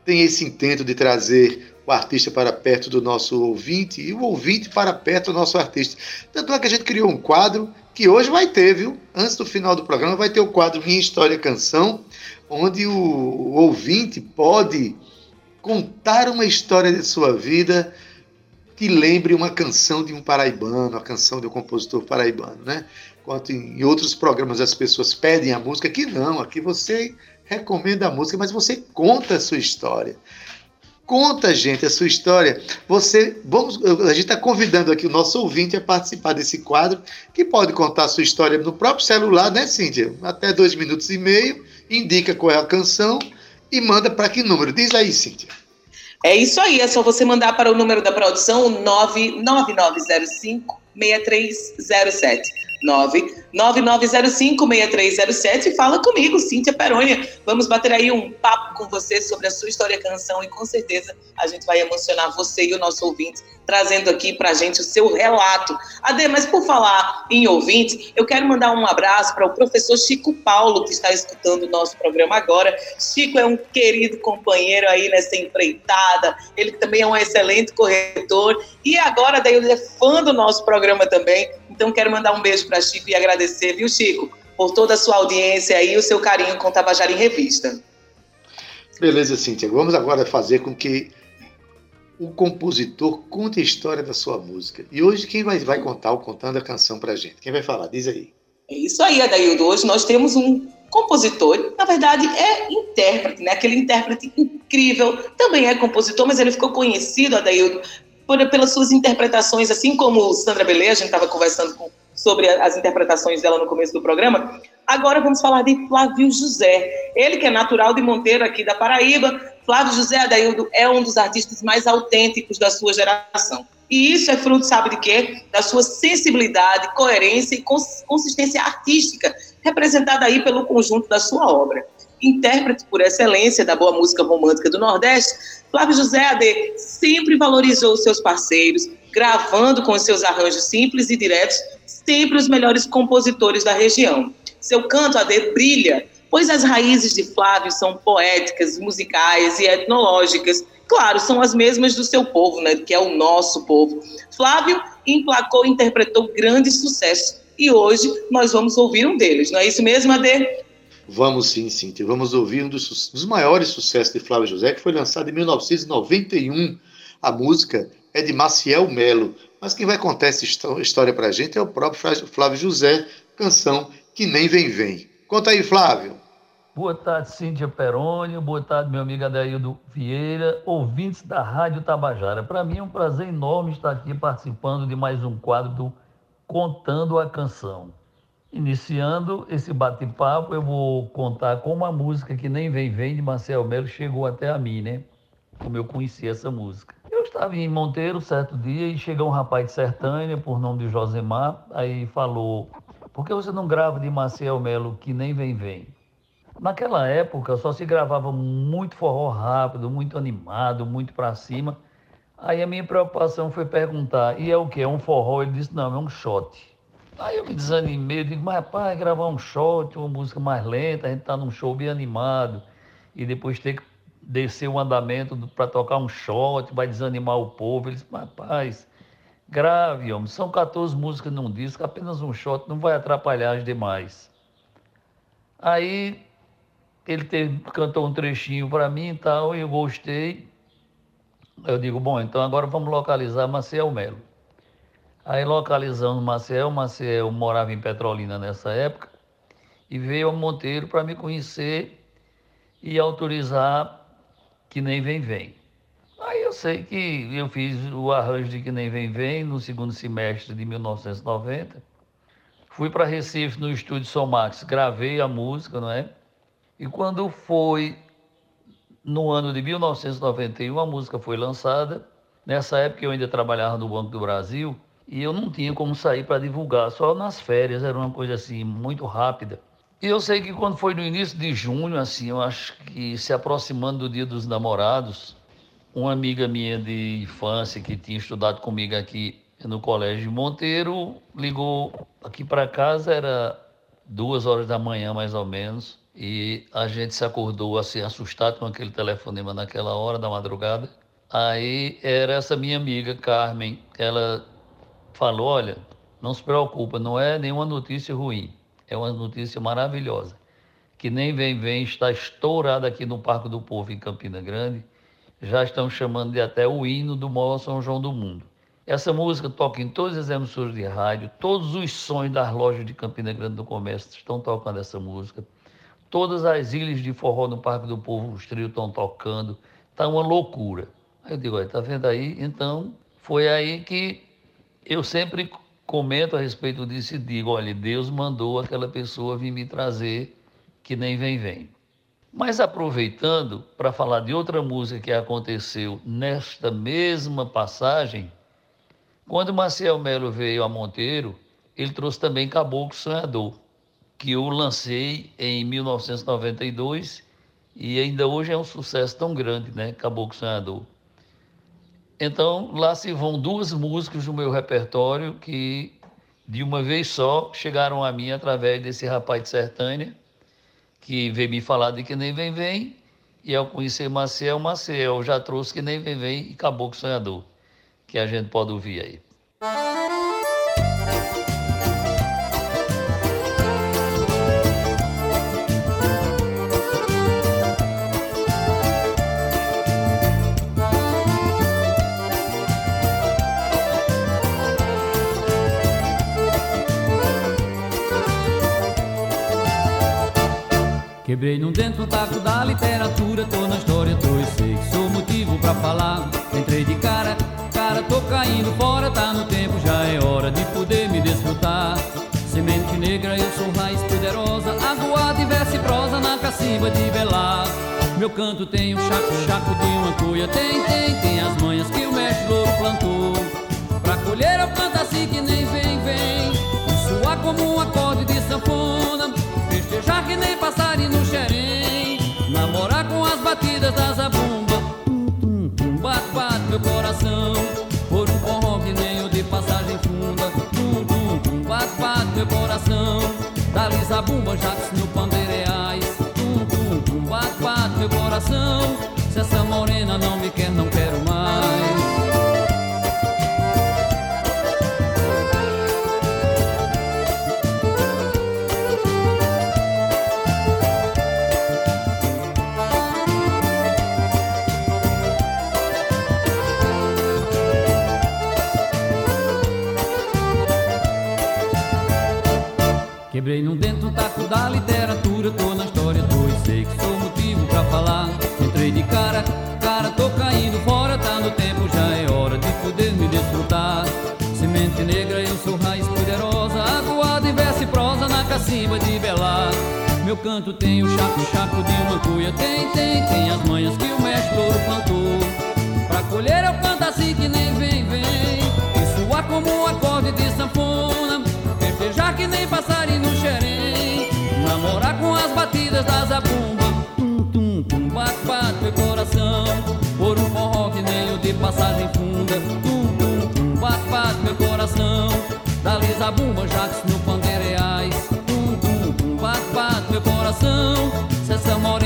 [SPEAKER 2] tem esse intento de trazer o artista para perto do nosso ouvinte e o ouvinte para perto do nosso artista. Tanto é que a gente criou um quadro que hoje vai ter, viu? Antes do final do programa vai ter o quadro Minha História Canção, onde o, ouvinte pode contar uma história de sua vida que lembre uma canção de um paraibano, uma canção de um compositor paraibano, né? Enquanto em outros programas as pessoas pedem a música, aqui não, aqui você recomenda a música, mas você conta a sua história. Conta, gente, a sua história. Você, vamos, a gente está convidando aqui o nosso ouvinte a participar desse quadro, que pode contar a sua história no próprio celular, né, Cíntia? Até dois minutos e meio, indica qual é a canção e manda para que número? Diz aí, Cíntia.
[SPEAKER 3] É isso aí, é só você mandar para o número da produção 99905 6307. 99905-6307 e fala comigo, Cíntia Perônia. Vamos bater aí um papo com você sobre a sua história canção e com certeza a gente vai emocionar você e o nosso ouvinte, trazendo aqui pra gente o seu relato. Ade, mas por falar em ouvinte, eu quero mandar um abraço para o professor Chico Paulo, que está escutando o nosso programa agora. Chico é um querido companheiro aí nessa empreitada, ele também é um excelente corretor e agora daí ele é fã do nosso programa também. Então quero mandar um beijo para Chico e agradecer, viu, Chico, por toda a sua audiência e o seu carinho com Tabajara em Revista.
[SPEAKER 2] Beleza, Cíntia. Vamos agora fazer com que o compositor conte a história da sua música. E hoje quem vai, vai contar o Contando a Canção para a gente? Quem vai falar? Diz aí.
[SPEAKER 3] É isso aí, Adaildo. Hoje nós temos um compositor, na verdade é intérprete, né? Aquele intérprete incrível, também é compositor, mas ele ficou conhecido, Adaildo, por, pelas suas interpretações, assim como Sandra Belê, a gente estava conversando com, sobre as interpretações dela no começo do programa. Agora vamos falar de Flávio José. Ele que é natural de Monteiro, aqui da Paraíba. Flávio José Adaildo é um dos artistas mais autênticos da sua geração. E isso é fruto, sabe de quê? Da sua sensibilidade, coerência e consistência artística, representada aí pelo conjunto da sua obra. Intérprete por excelência da boa música romântica do Nordeste, Flávio José AD sempre valorizou seus parceiros, gravando com seus arranjos simples e diretos, sempre os melhores compositores da região. Seu canto AD brilha, pois as raízes de Flávio são poéticas, musicais e etnológicas. Claro, são as mesmas do seu povo, né, que é o nosso povo. Flávio emplacou e interpretou grandes sucessos e hoje nós vamos ouvir um deles, não é isso mesmo, Ade?
[SPEAKER 2] Vamos sim, Cíntia. Vamos ouvir um dos, dos maiores sucessos de Flávio José, que foi lançado em 1991. A música é de Maciel Melo. Mas quem vai contar essa história para a gente é o próprio Flávio José, canção que nem vem vem. Conta aí, Flávio.
[SPEAKER 8] Boa tarde, Cíntia Perônio. Boa tarde, meu amigo Adaildo Vieira, ouvintes da Rádio Tabajara. Para mim é um prazer enorme estar aqui participando de mais um quadro do Contando a Canção. Iniciando esse bate-papo, eu vou contar como a música que nem vem vem de Marcel Melo chegou até a mim, né? Como eu conheci essa música. Eu estava em Monteiro certo dia e chegou um rapaz de Sertânia, por nome de Josemar, aí falou: Por que você não grava de Marcel Melo que nem vem vem? Naquela época só se gravava muito forró rápido, muito animado, muito para cima. Aí a minha preocupação foi perguntar: e é o que? É um forró? Ele disse: Não, é um shot. Aí eu me desanimei, eu digo, mas rapaz, gravar um shot, uma música mais lenta, a gente tá num show bem animado, e depois ter que descer o andamento para tocar um shot, vai desanimar o povo. Ele disse, rapaz, grave, homem, são 14 músicas num disco, apenas um shot não vai atrapalhar as demais. Aí ele teve, cantou um trechinho para mim e tal, e eu gostei. Eu digo, bom, então agora vamos localizar Maciel Melo. Aí localizando Maciel, Maciel morava em Petrolina nessa época e veio a Monteiro para me conhecer e autorizar que nem vem vem. Aí eu sei que eu fiz o arranjo de que nem vem vem no segundo semestre de 1990. Fui para Recife no estúdio Somax, gravei a música, não é? E quando foi no ano de 1991 a música foi lançada. Nessa época eu ainda trabalhava no Banco do Brasil e eu não tinha como sair para divulgar, só nas férias, era uma coisa assim muito rápida. E eu sei que quando foi no início de junho, assim, eu acho que se aproximando do Dia dos Namorados, uma amiga minha de infância que tinha estudado comigo aqui no Colégio Monteiro ligou aqui para casa, era duas horas da manhã mais ou menos, e a gente se acordou assim assustado com aquele telefonema naquela hora da madrugada. Aí era essa minha amiga Carmen, ela falou: olha, não se preocupa, não é nenhuma notícia ruim, é uma notícia maravilhosa. Que nem vem, vem, está estourada aqui no Parque do Povo, em Campina Grande. Já estão chamando de até o hino do maior São João do mundo. Essa música toca em todas as emissoras de rádio, todos os sons das lojas de Campina Grande do Comércio estão tocando essa música. Todas as ilhas de forró no Parque do Povo, os trios estão tocando. Está uma loucura. Aí eu digo, olha, tá vendo aí? Então, foi aí que eu sempre comento a respeito disso e digo: olha, Deus mandou aquela pessoa vir me trazer que nem vem, vem. Mas aproveitando para falar de outra música que aconteceu nesta mesma passagem, quando Marcel Melo veio a Monteiro, ele trouxe também Caboclo Sonhador, que eu lancei em 1992 e ainda hoje é um sucesso tão grande, né? Caboclo Sonhador. Então, lá se vão duas músicas do meu repertório que, de uma vez só, chegaram a mim através desse rapaz de Sertânia, que veio me falar de Que Nem Vem Vem, e ao conhecer Maciel, Maciel já trouxe Que Nem Vem Vem e Caboclo Sonhador, que a gente pode ouvir aí.
[SPEAKER 9] Quebrei num dentro taco da literatura, tô na história, tô e sei que sou motivo pra falar. Entrei de cara, cara, tô caindo fora, tá no tempo, já é hora de poder me desfrutar. Semente negra, eu sou raiz poderosa, aguada e verso e prosa na cacimba de velar. Meu canto tem um chaco, chaco de uma cuia, tem, tem, tem as manhas que o mestre louco plantou. Pra colher eu canto assim que nem vem, vem, suar como um acorde de sanfona. Festejar que nem passarinho no xerém Namorar com as batidas da zabumba Tum, tum, tum, bate, bate meu coração. Por um forró que nem o de passagem funda. Tum, tum, tum, bate, bate meu coração. Dali zabumba, já que no Quebrei num dentro taco da literatura, tô na história, tô e sei que sou motivo pra falar. Entrei de cara, cara, tô caindo fora, tá no tempo, já é hora de poder me desfrutar. Semente negra, eu sou raiz poderosa, aguada em verso e prosa na cacimba de belar. Meu canto tem o chaco-chaco de uma cuia, tem, tem, tem as manhas que o mestre louro plantou. Pra colher eu canto assim que nem vem, vem, e soar como um que nem passarinho no xerém. Namorar com as batidas da zabumba Tum, tum, tum, bate, bate meu coração. Por um forró que nem o de passagem funda. Tum, tum, tum, bate, bate meu coração. Dali zabumba, jatos no pandereais. Tum, tum, tum, bate, bate meu coração. Se essa morena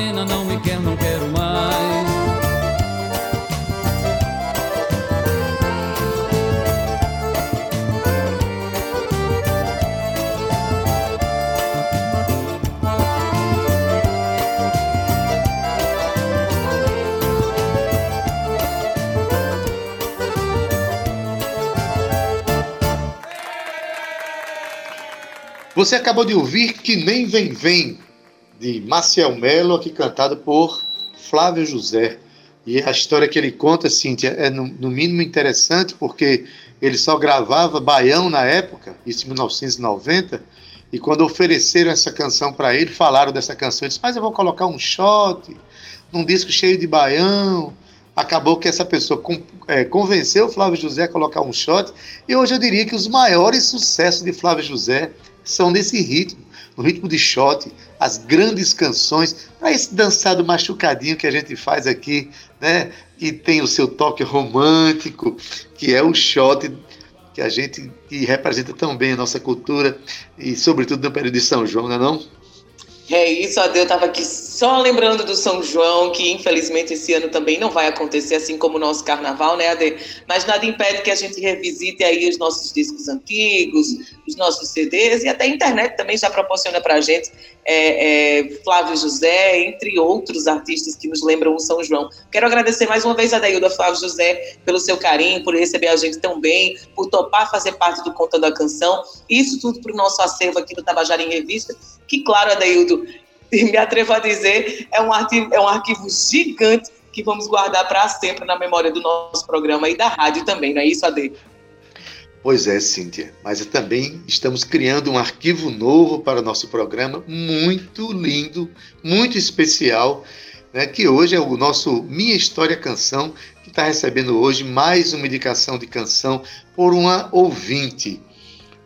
[SPEAKER 2] Você acabou de ouvir Que Nem Vem Vem, de Maciel Melo, aqui cantado por Flávio José. E a história que ele conta, Cíntia, é no, no mínimo interessante, porque ele só gravava baião na época, isso em 1990, e quando ofereceram essa canção para ele, falaram dessa canção, ele disse, mas eu vou colocar um shot num disco cheio de baião. Acabou que essa pessoa é, convenceu o Flávio José a colocar um shot, e hoje eu diria que os maiores sucessos de Flávio José são nesse ritmo, no ritmo de shot, as grandes canções, para esse dançado machucadinho que a gente faz aqui, né? Que tem o seu toque romântico, que é o shot que a gente que representa tão bem a nossa cultura e sobretudo no período de São João, não é não?
[SPEAKER 3] É isso, Adeu estava aqui só lembrando do São João, que infelizmente esse ano também não vai acontecer, assim como o nosso carnaval, né, Ade? Mas nada impede que a gente revisite aí os nossos discos antigos, os nossos CDs e até a internet também já proporciona para a gente é, é, Flávio José, entre outros artistas que nos lembram o São João. Quero agradecer mais uma vez a Dailda Flávio José pelo seu carinho, por receber a gente tão bem, por topar fazer parte do Contando a Canção. Isso tudo para o nosso acervo aqui do Tabajara em Revista, que, claro, Adaildo, me atrevo a dizer, é um arquivo, é um arquivo gigante que vamos guardar para sempre na memória do nosso programa e da rádio também, não é isso, Ade?
[SPEAKER 2] Pois é, Cíntia, mas também estamos criando um arquivo novo para o nosso programa, muito lindo, muito especial, né, que hoje é o nosso Minha História Canção, que está recebendo hoje mais uma indicação de canção por uma ouvinte.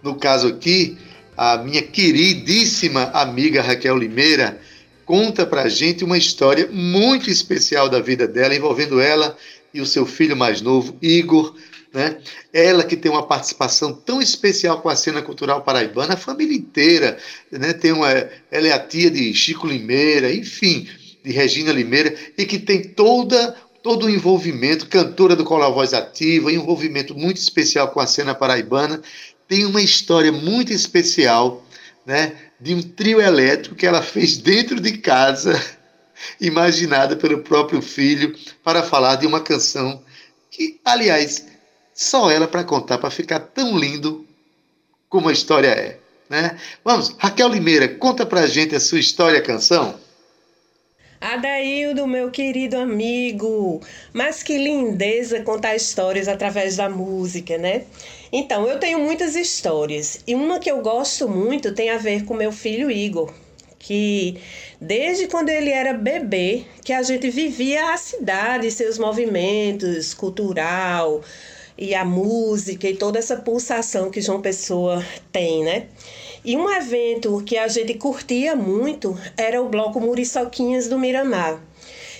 [SPEAKER 2] No caso aqui, a minha queridíssima amiga Raquel Limeira conta para gente uma história muito especial da vida dela, envolvendo ela e o seu filho mais novo, Igor. Né? Ela que tem uma participação tão especial com a cena cultural paraibana, a família inteira. Né? Tem uma, ela é a tia de Chico Limeira, enfim, de Regina Limeira, e que tem toda todo o envolvimento, cantora do Cola Voz Ativa, envolvimento muito especial com a cena paraibana, tem uma história muito especial, né, de um trio elétrico que ela fez dentro de casa, imaginada pelo próprio filho, para falar de uma canção que, aliás, só ela para contar, para ficar tão lindo como a história é. Né? Vamos, Raquel Limeira, conta pra gente a sua história, canção.
[SPEAKER 10] Adaildo, meu querido amigo, mas que lindeza contar histórias através da música, né? Então, eu tenho muitas histórias e uma que eu gosto muito tem a ver com meu filho Igor, que desde quando ele era bebê, que a gente vivia a cidade, seus movimentos cultural e a música e toda essa pulsação que João Pessoa tem, né? E um evento que a gente curtia muito era o Bloco Muriçoquinhas do Miramar.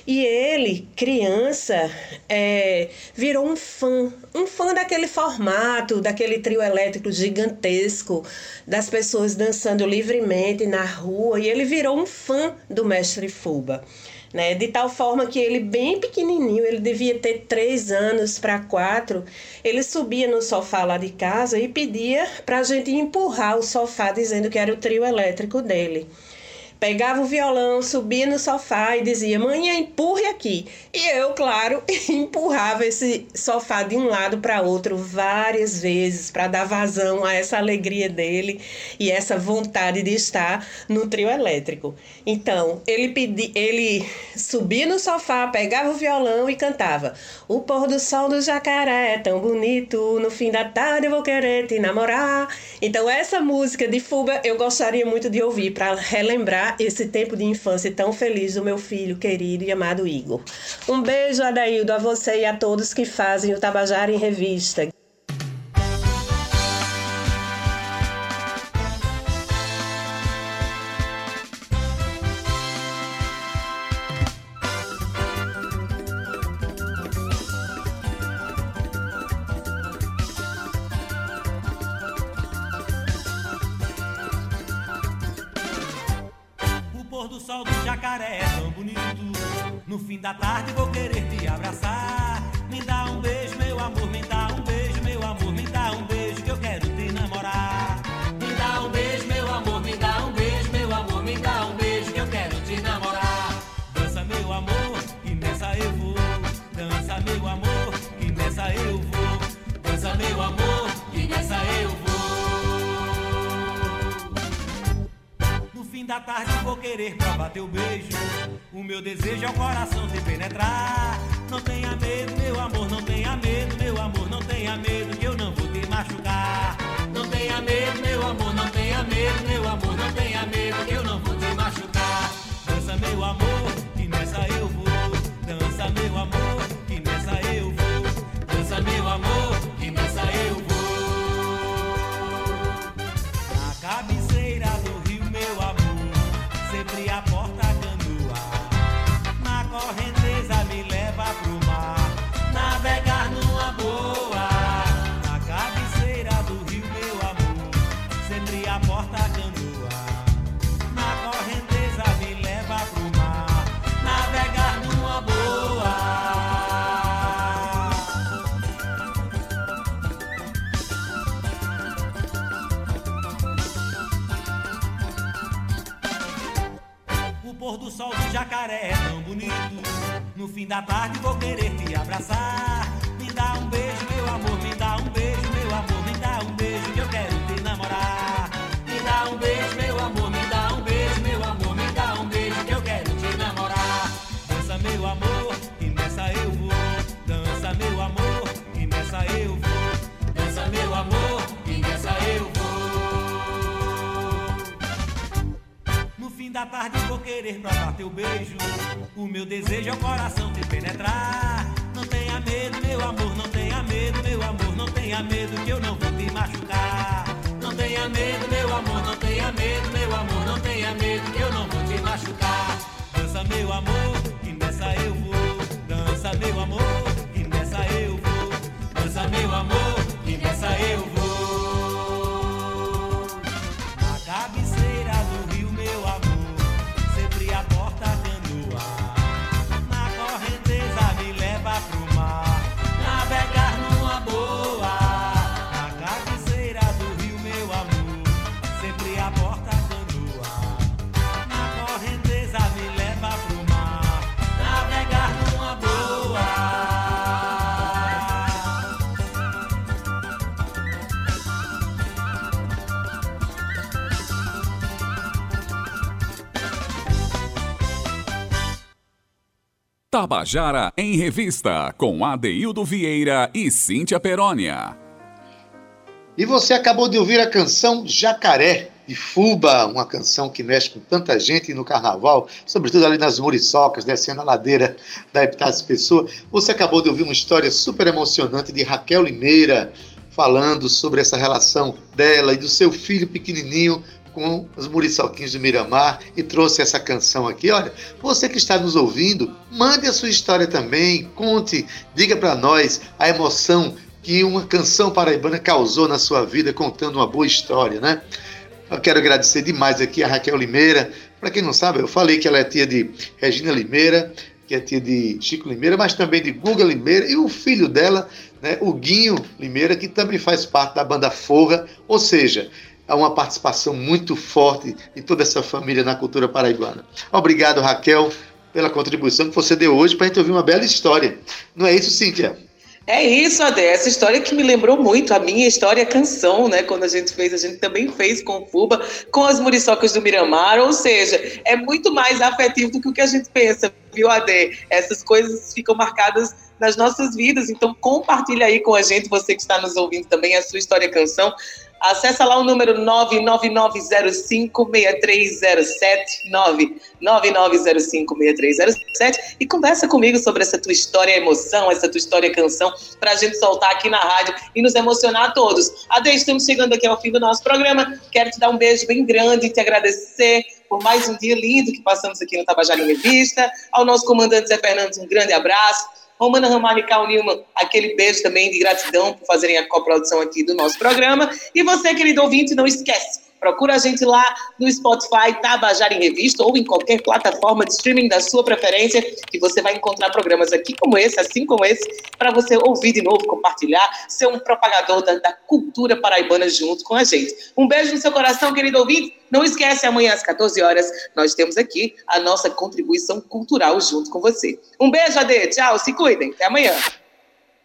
[SPEAKER 10] E ele, criança, é, virou um fã, um fã daquele formato, daquele trio elétrico gigantesco, das pessoas dançando livremente na rua, e ele virou um fã do mestre Fuba né? De tal forma que ele, bem pequenininho, ele devia ter três anos para quatro, ele subia no sofá lá de casa e pedia para a gente empurrar o sofá, dizendo que era o trio elétrico dele. Pegava o violão, subia no sofá e dizia: Mãe, empurre aqui. E eu, claro, empurrava esse sofá de um lado para outro várias vezes para dar vazão a essa alegria dele e essa vontade de estar no trio elétrico. Então, ele, pedi, ele subia no sofá, pegava o violão e cantava: O pôr do sol do jacaré é tão bonito, no fim da tarde eu vou querer te namorar. Então, essa música de fuga eu gostaria muito de ouvir para relembrar esse tempo de infância tão feliz do meu filho querido e amado Igor. Um beijo, Adaildo, a você e a todos que fazem o Tabajara em Revista.
[SPEAKER 11] Machucar. É tão bonito no fim da tarde vou querer te abraçar. Me dá um beijo, meu amor, me dá um beijo, fim da tarde vou querer provar teu beijo. O meu desejo é o coração te penetrar. Não tenha medo, meu amor, não tenha medo, meu amor, não tenha medo que eu não vou te machucar. Não tenha medo, meu amor, não tenha medo, meu amor, não tenha medo que eu não vou te machucar. Dança, meu amor, que nessa eu vou. Dança, meu amor,
[SPEAKER 1] Tabajara em Revista, com Adeildo Vieira e Cíntia Perónia.
[SPEAKER 2] E você acabou de ouvir a canção Jacaré, de Fuba, uma canção que mexe com tanta gente no carnaval, sobretudo ali nas muriçocas, descendo a ladeira da Epitácio Pessoa. Você acabou de ouvir uma história super emocionante de Raquel Limeira, falando sobre essa relação dela e do seu filho pequenininho com os muriçoquinhos de Miramar e trouxe essa canção aqui. Olha, você que está nos ouvindo, mande a sua história também, conte, diga para nós a emoção que uma canção paraibana causou na sua vida, contando uma boa história, né? Eu quero agradecer demais aqui a Raquel Limeira. Para quem não sabe, eu falei que ela é tia de Regina Limeira, que é tia de Chico Limeira, mas também de Guga Limeira e o filho dela, né, o Guinho Limeira, que também faz parte da banda Forra, ou seja, há uma participação muito forte de toda essa família na cultura paraibana. Obrigado, Raquel, pela contribuição que você deu hoje para a gente ouvir uma bela história. Não é isso, Cíntia?
[SPEAKER 3] É isso, Adé. Essa história que me lembrou muito a minha história canção, né? Quando a gente fez, a gente também fez com Fuba, com as muriçocas do Miramar. Ou seja, é muito mais afetivo do que o que a gente pensa, viu, Adé? Essas coisas ficam marcadas nas nossas vidas. Então, compartilha aí com a gente, você que está nos ouvindo também, a sua história canção. Acesse lá o número 999056307, 999056307 e conversa comigo sobre essa tua história emoção, essa tua história canção, para a gente soltar aqui na rádio e nos emocionar a todos. Ade, estamos chegando aqui ao fim do nosso programa. Quero te dar um beijo bem grande te agradecer por mais um dia lindo que passamos aqui no Tabajara em Revista. Ao nosso comandante Zé Fernandes, um grande abraço. Romana Ramalho e Carl Nilman, aquele beijo também de gratidão por fazerem a coprodução aqui do nosso programa. E você, querido ouvinte, não esquece, Procura a gente lá no Spotify, Tabajara em Revista ou em qualquer plataforma de streaming da sua preferência, que você vai encontrar programas aqui como esse, assim como esse, para você ouvir de novo, compartilhar, ser um propagador da, da, cultura paraibana junto com a gente. Um beijo no seu coração, querido ouvinte. Não esquece, amanhã às 14 horas, nós temos aqui a nossa contribuição cultural junto com você. Um beijo, Ade. Tchau, se cuidem. Até amanhã.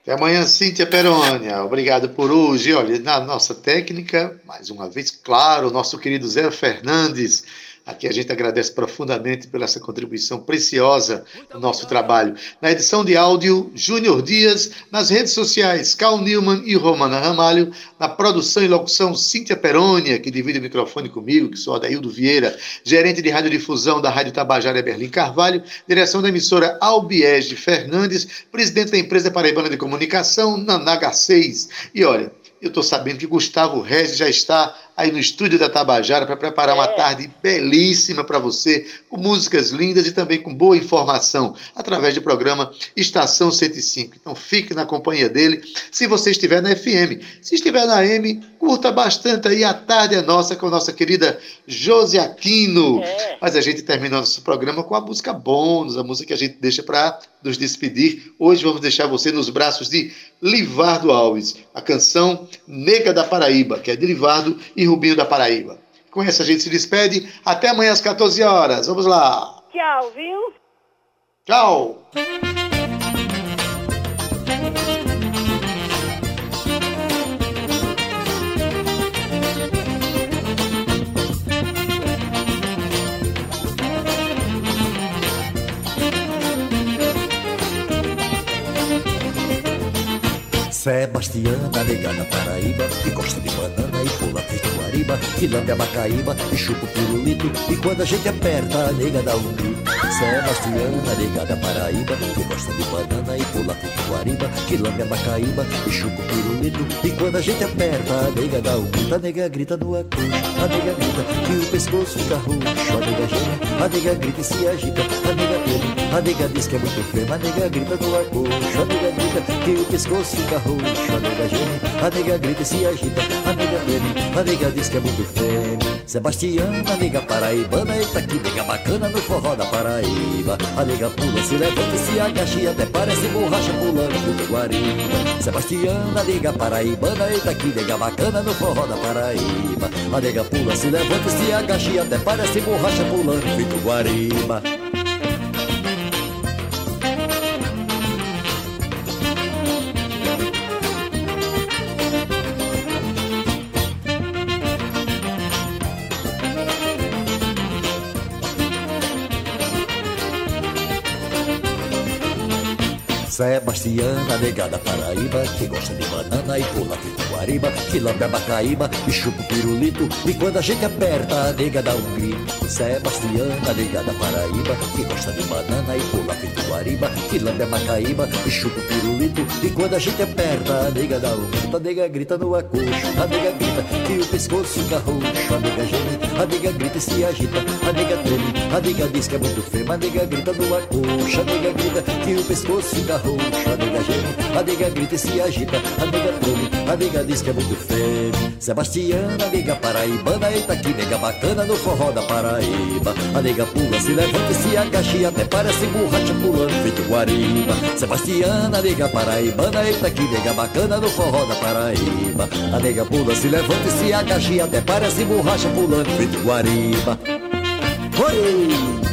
[SPEAKER 2] Até amanhã, Cíntia Perônia. Obrigado por hoje. Olha, na nossa técnica, mais uma vez, claro, nosso querido Zé Fernandes Aqui a gente agradece profundamente pela essa contribuição preciosa no nosso trabalho. Na edição de áudio, Júnior Dias. Nas redes sociais, Cal Newman e Romana Ramalho. Na produção e locução, Cíntia Perônia, que divide o microfone comigo, que sou Adaildo Vieira, gerente de radiodifusão da Rádio Tabajara Berlim Carvalho, direção da emissora Albiege Fernandes, presidente da empresa Paraibana de Comunicação, Nanaga 6. E olha, eu estou sabendo que Gustavo Regis já está aí no estúdio da Tabajara para preparar é. uma tarde belíssima para você, com músicas lindas e também com boa informação, através do programa Estação 105. Então fique na companhia dele, se você estiver na FM. Se estiver na M, curta bastante aí, a tarde é nossa com a nossa querida Josi Aquino. É. Mas a gente termina nosso programa com a música bônus, a música que a gente deixa para nos despedir. Hoje vamos deixar você nos braços de Livardo Alves, a canção Nega da Paraíba, que é de Livardo e Rubinho da Paraíba. Com essa a gente se despede. Até amanhã às 14 horas. Vamos lá.
[SPEAKER 12] Tchau, viu?
[SPEAKER 2] Tchau.
[SPEAKER 13] Sebastiana, negada Paraíba, que gosta de banana e pula guariba, que lambe a macaíba e chupa o pirulito, e quando a gente aperta, a nega dá um grito. Sebastiana, negada Paraíba, que gosta de banana e pula guariba, que lambe a macaíba e chupa o pirulito, e quando a gente aperta, a nega dá um grito, a nega grita no acucho, a nega grita que o pescoço fica roxo, a nega geme, a nega grita e se agita, a nega treme, a nega diz que é muito feio, a nega grita no acucho, a nega grita que o pescoço fica roxo, a nega geme, a nega grita e se agita, a nega treme, a nega diz que é muito fêmea. Sebastiana, nega paraibana, eita que nega bacana no forró da Paraíba. A nega pula, se levanta se agacha e até parece borracha pulando do Guariba. Sebastiana, nega paraibana, eita que nega bacana no forró da Paraíba. A nega pula, se levanta se agacha e até parece borracha pulando do Guariba. Sebastiana, negada Paraíba, que gosta de banana e pula guariba, que lambe a bacaíba e chupa o pirulito, e quando a gente aperta, a nega dá um grito. Sebastiana, negada Paraíba, que gosta de banana e pula guariba, que lambe a bacaíba e chupa o pirulito, e quando a gente aperta, a nega dá um grito, a nega grita no acocho, a nega grita que o pescoço fica roxo, a nega geme, a nega grita e se agita, a nega treme, a nega diz que é muito feia, a nega grita no acocho, a nega grita que o pescoço fica roxo, roxa, a nega geme, nega grita e se agita, a nega treme, a nega diz que é muito fêmea. Sebastiana, nega paraibana, eita que nega bacana no forró da Paraíba. A nega pula, se levanta e se agacha e até parece borracha pulando feito guariba. Sebastiana, nega paraibana, eita que nega bacana no forró da Paraíba. A nega pula, se levanta e se agacha e até parece borracha pulando feito guariba. Oi!